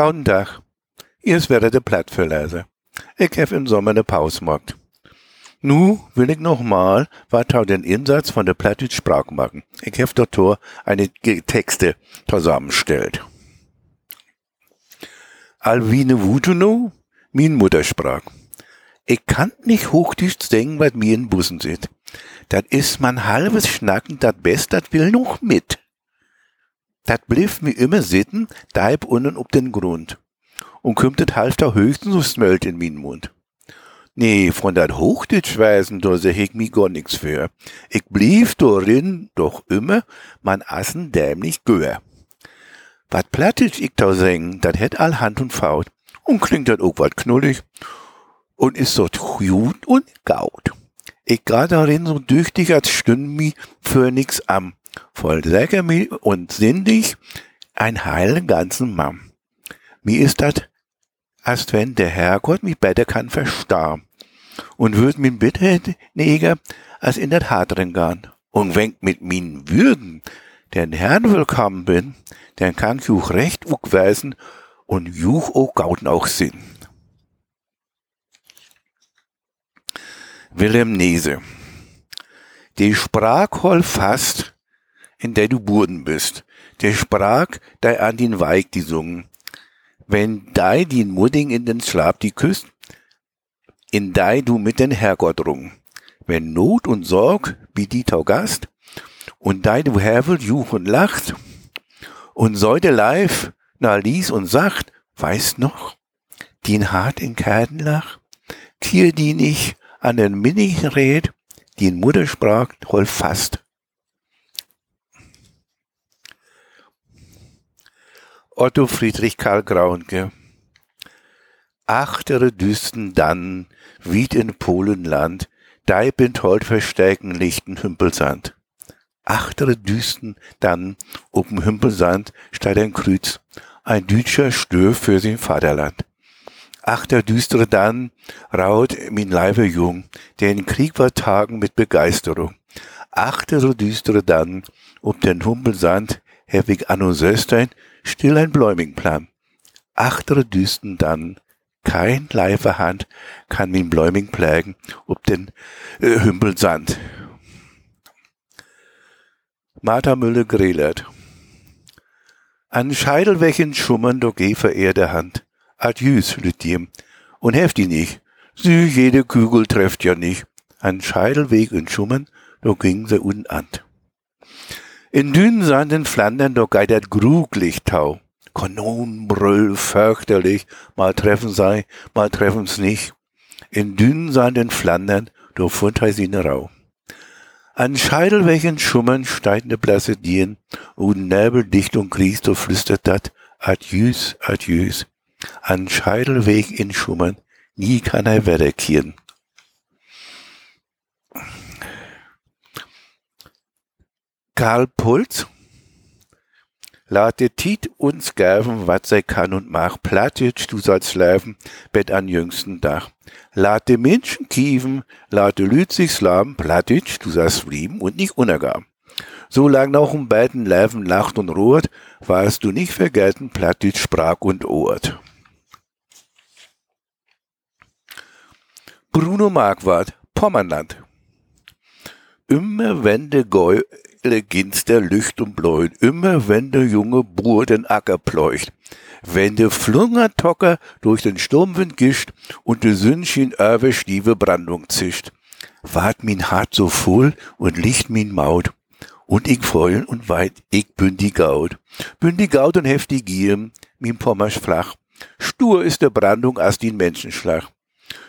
Tag. Hier ist wieder der Plattverleser. Ich hab im Sommer ne Pause gemacht. Nu will ich noch mal weiter den Insatz von der Plattdeutsch Sprache machen. Ich hab dort eine Texte zusammenstellt. Alwine Wutuno, min Muttersprach. Ich kann nicht Hochdeutsch denken, was mir in Bussen sitzt. Dat is man halbes Schnacken, dat Best, dat will noch mit. Dat blieb mir immer sitten, deib unten ob den Grund. Und kümmt das half da höchstens so smölt in min Mund. Nee, von dat Hochdeutsch weisen, da seh ich mi gar nix für. Ich blieb darin doch immer man assen dämlich gör. Wat Plattdeutsch ich da singen, dat hätt all Hand und Faut. Und klingt dat auch wat knullig. Und ist so gut und gaut. Ich grad darin so düchtig, als stünd mi für nix am. Voll lecker mi und sinnig, ein heilen ganzen Mann. Mi ist dat, als wenn der Herrgott mi besser kann verstar. Und würd min bitte neger, als in dat Hart drin gehen. Und wenn mit min Würden den Herrn willkommen bin, dann kann juch recht weisen und juch auch gauten auch sinn. Wilhelm Nese. Die Sprach hol fast, in der du Burden bist. Der Sprach, der an den Weig die sungen. Wenn dei den Mudding in den Schlaf die küsst, in dei du mit den Herrgott rung. Wenn Not und Sorg wie die Taugast, und dei du Hervel juch und lacht, und säude live na lies und sagt, weißt noch, den hart in Kerdenlach, kier die nicht an den Minigerät, die in Muttersprach toll fast. Otto Friedrich Karl Graunke Achtere Düsten dann, wied in Polenland, dei bin toll verstärken lichten Hümpelsand. Achtere Düsten dann, ob'n Hümpelsand, steht ein Kreuz, ein Dütscher Stör für sein Vaterland. Ach, der düstere dann raut min Leibe jung, der in Krieg war tagen mit Begeisterung. Ach, der so düstere dann, ob den Humpelsand, herwig anno Söstein, still ein Bläumingplan. Achtere düsten dann, kein Leiferhand kann min Bläuming plägen, ob den äh, Hümpelsand. Martha Mülle-Grelert An Scheidelwächen schummern do geh verehrte Hand Adieus, Lütiem. Und heft die nicht. Sie, jede Kügel trefft ja nicht. An Scheidelweg in Schumann, da ging sie unten In dünnen Sanden Flandern, da geitert gruglich Tau. Kanonenbrüll, fürchterlich, mal treffen sei, mal treffen's nicht. In dünnen Sanden Flandern, da fund he sie ne Rau. An Scheidelwächen Schummern steigende blasse Dien, und Nebel dicht und Christo flüstert dat, Adieus, adieus, an Scheidelweg in Schumann, nie kann er wiederkehren. Karl Puls, Lade Tiet uns gäven, wat sei kann und mach, Plattitsch, du sollst leben, Bett an jüngsten Dach. Lade Menschen kieven, lade Lüt sich slaven, Plattitsch, du sollst blieben und nicht unergaben. So lang noch um beiden Leben lacht und ruht, warst du nicht vergessen, Plattitsch, Sprach und Ort. Bruno Marquardt, Pommernland. Immer wenn de Gäule ginster Lücht und bläut, immer wenn der junge Bur den Acker pleucht, wenn de Flungertocker durch den Sturmwind gischt und de Sündchen über Stieve Brandung zischt, ward min Hart so voll und licht min Maut, und ich freulen und weit, ich bin die Gaut, bin die Gaut und heftig Gier, min Pommersch flach, stur ist der Brandung as den Menschenschlag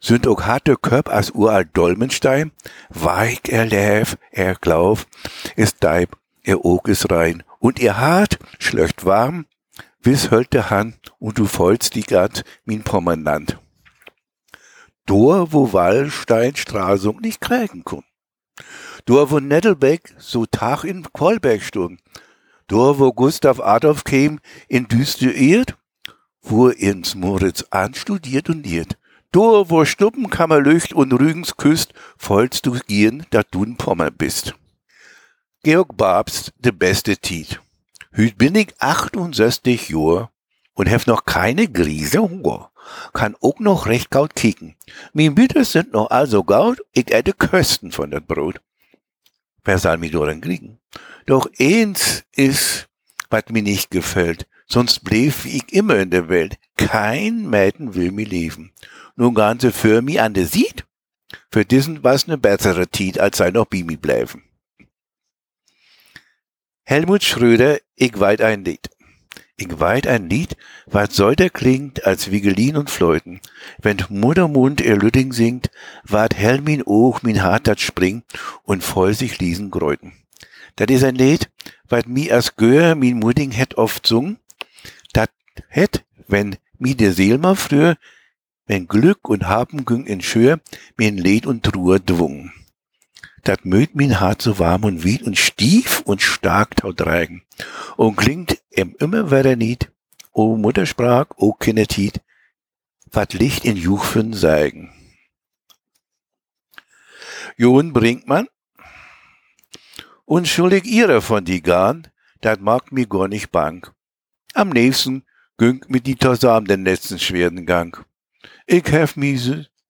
sind auch harte Körp als uralt Dolmenstein, weich er läf, er glaub, ist deib, er Oog ist rein, und ihr hart schlöcht warm, bis hölt der Hand, und du folgst die Gatt min Pommernland. Dor, wo Wallstein Straßung nicht krägen kun. Dor, wo Nettelbeck so Tag in Kolberg stund. Dor, wo Gustav Adolf käm in Düste irrt, wo ins Moritz anstudiert und irrt. Du, wo Stuppenkammer lücht und Rügens küsst, vollst du gehen, dat du in Pommer bist. Georg Babst, de beste Tiet. Hüt bin ich 68 Jor und hef noch keine Grise Hunger. Kann auch noch recht gaut kicken. Min Bitte sind noch also gaut, ich äte Kösten von dat Brot. Wer soll mi doren kriegen? Doch eins is, wat mi nicht gefällt, sonst blieb ich immer in der Welt. Kein Mäden will mi leben. Nun ganze für mi an der sieht, für diesen was ne bessere Tiet, als sei noch Bimi bleiben. Helmut Schröder, ich weit ein Lied. Ich weit ein Lied, wat soll der klingt, als Wigelin und Fleuten. Wenn Muttermund ihr Lütting singt, wat hell min Och, min Hart dat springt und voll sich Liesen gräuten. Dat is ein Lied, wat mi as Göhr min Mudding het oft sung, dat het, wenn mi der Seel mal früher, wenn Glück und Haben güng in Schür, min Lied und Truhe dwung. Dat mögt min Hart so warm und wied und stief und stark taut reigen und klingt em immer wieder niet, o Muttersprach, o Kindertiet, wat Licht in Juchfen seigen. John Brinkmann, unschuldig ihrer von die Garn, dat mag mi gar nicht bang. Am nächsten güng mit die Tosam den letzten schweren Gang. Ich hef mi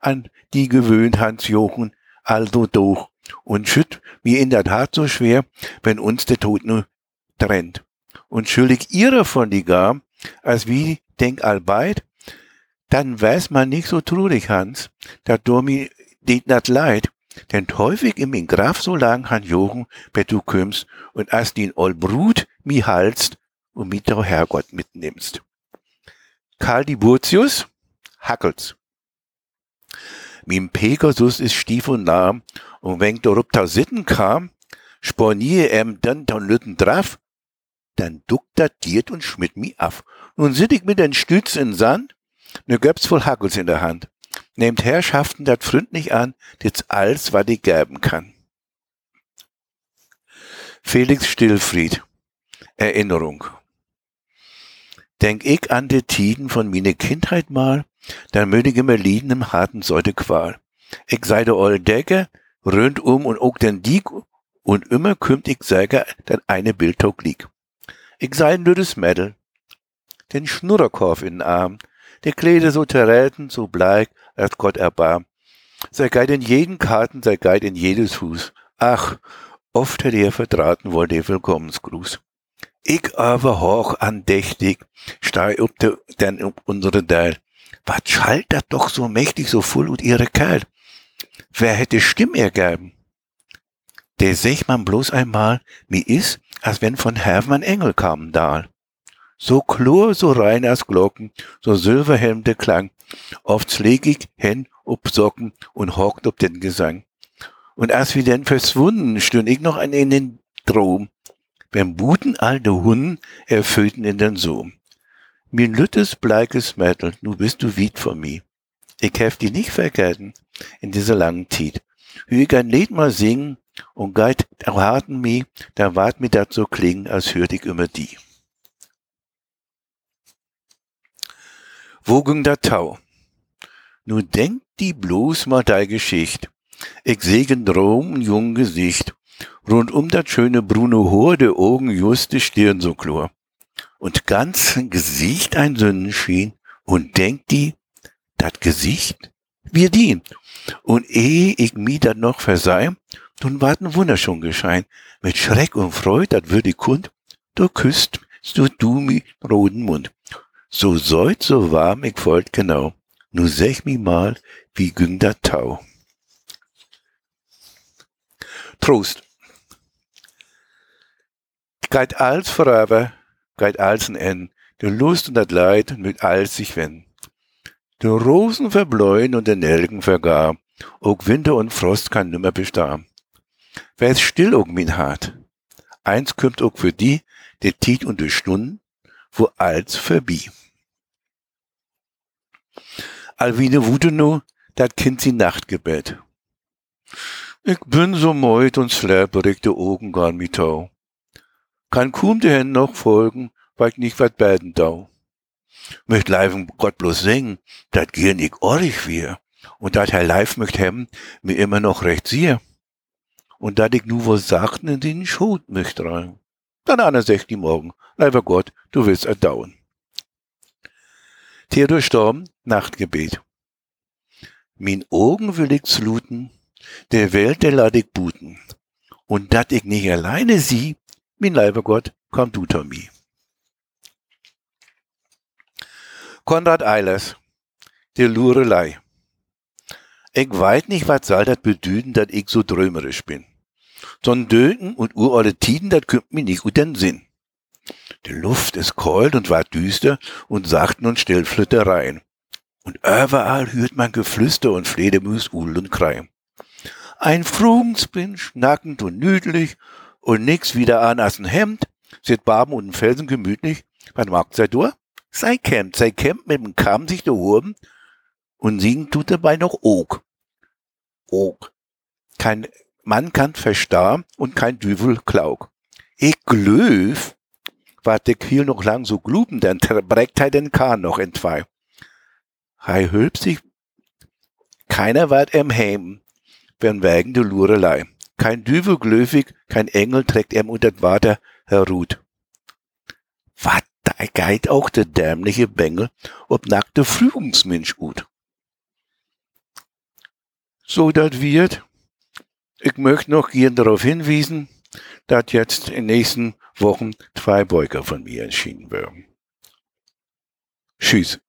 an die gewöhnt Hans Jochen, also doch, und schütt mir in der Tat so schwer, wenn uns der Tod nur trennt und schuldig ihrer von die gar, als wie denk albeit, dann weiß man nicht so trurig, Hans, dat du mir dit nat leid, denn häufig im in Graf so lang han Jochen, bet du kümmst und as din ol Brut mi halst und mit der Herrgott mitnimmst. Karl Diburtius, Hackels. Mim Pegasus ist stief und lahm, und wenn der Ruptau sitten kam, spornier em dann ton Lütten drauf, dann duckt dat Diert und schmidt mi af. Nun sit ich mit den Stütz in Sand, ne Göps voll Hackels in der Hand. Nehmt Herrschaften dat freundlich an, jetzt alles, was ich geben kann. Felix Stillfried. Erinnerung. Denk ich an die Tiden von mine Kindheit mal, dann ich immer lieden im harten Säute Qual. Ich sei der old Decke, rönt um und ook den Diek, und immer kümmt ich säger, dat eine Bildtog lieg. Ich sei nur das Mädel, den Schnurrerkorf in den Arm, der Kleider so terrelten, so bleich, als Gott erbarm. Sei geit in jeden Karten, sei geit in jedes Fuß. Ach, oft hätte er vertraten wohl der Willkommensgruß. Ich aber hoch andächtig, stei up de, denn up unsere Deil. Was schallt dat doch so mächtig, so voll und ihre Kerl? Wer hätte Stimm ergeben? Der sech man bloß einmal, mi is, als wenn von Hermann Engel kamen dahl. So klur, so rein als Glocken, so silberhelm der Klang, oft leg ich hen ob Socken und hockt ob den Gesang. Und als wie denn verschwunden, stünd ich noch an in den Drom, wenn Buten alte Hunden erfüllten in den Sohm. Mir lüttes bleikes Mädel, nu bist du wied von mi. Ich hef die nicht vergessen in dieser langen Zeit. Hü ich ein Lied mal singen, und geit erwarten mi, da wart mi dat so klingen, als hört ich immer die. Wo ging Tau? Nu denk die bloß mal dei Geschicht. Ich segen Drom ein jung Gesicht. Rund um dat schöne brune Haar, de Augen just die Stirn so klur. Und ganz Gesicht ein Sonnenschien. Und denk die, dat Gesicht, wir dien. Und eh ich mi dat noch verseih, nun ward ein Wunder schon geschein. Mit Schreck und Freud, dat würd ich kund, du küsst du du mi roten Mund. So seut, so warm, ich wollt genau. Nu sech mi mal, wie güng dat Tau. Trost. Geit als forever, geit als ein N, de Lust und dat Leid mit als sich wenn. De Rosen verbläuen und der Nelken vergar, ook Winter und Frost kann nimmer bestar. Wer ist still ook min hart? Eins kümmt ook für die, der Tiet und de Stunden, wo als verbi. Alwine wute nu, dat Kind sie Nachtgebet. Ich bin so meut und släperig de Augen gar mi tau. Kann kaum de Hände noch folgen, weil ich nicht wat beten dau. Möcht leiven Gott bloß singen, dat gehen ich orrig wir. Und dat Herr Leif möcht hem, mir immer noch recht siehe und dat ich nu was sagten in den Schot möcht rein. Dann an der die morgen, lieber Gott, du willst erdauern. Theodor Storm, Nachtgebet. Min Augen will ich zluten, der Welt der lad ich buten. Und dat ich nicht alleine sieh, min leiber Gott, komm du to mi. Konrad Eilers, der Lurelei. Ich weiß nicht, was soll dat bedüden, dat ich so drömerisch bin. So'n Döten und uralte Tiden, dat kümmt mir nicht gut den Sinn. Die Luft ist kalt und war düster und sachten und Stillflüttereien. Und überall hört man Geflüster und Fledermus, Uhl und Krei. Ein Frugensbin, schnackend und nüdlich und nix wieder an als ein Hemd, sit Barben und Felsen gemütlich, was mag sei du? Sei kämmt, sei kämmt mit dem Kamm sich da oben und singen tut dabei noch Ook. Ook. Kein Mann kann verstar und kein Düvel klaug. Ich glöf, wat de Kiel noch lang so gluben, dann breckt hij den Kahn noch in zwei. Hei hülpt sich, keiner wart em heim, wenn wegen de Lurelei. Kein Düvel glöfig, kein Engel trägt em unter d Water herruht. Wat, da geit auch der dämliche Bengel, ob nackte Flügungsmensch gut. So dat wird, ich möchte noch gern darauf hinwiesen, dass jetzt in den nächsten Wochen zwei Beuger von mir erschienen werden. Tschüss.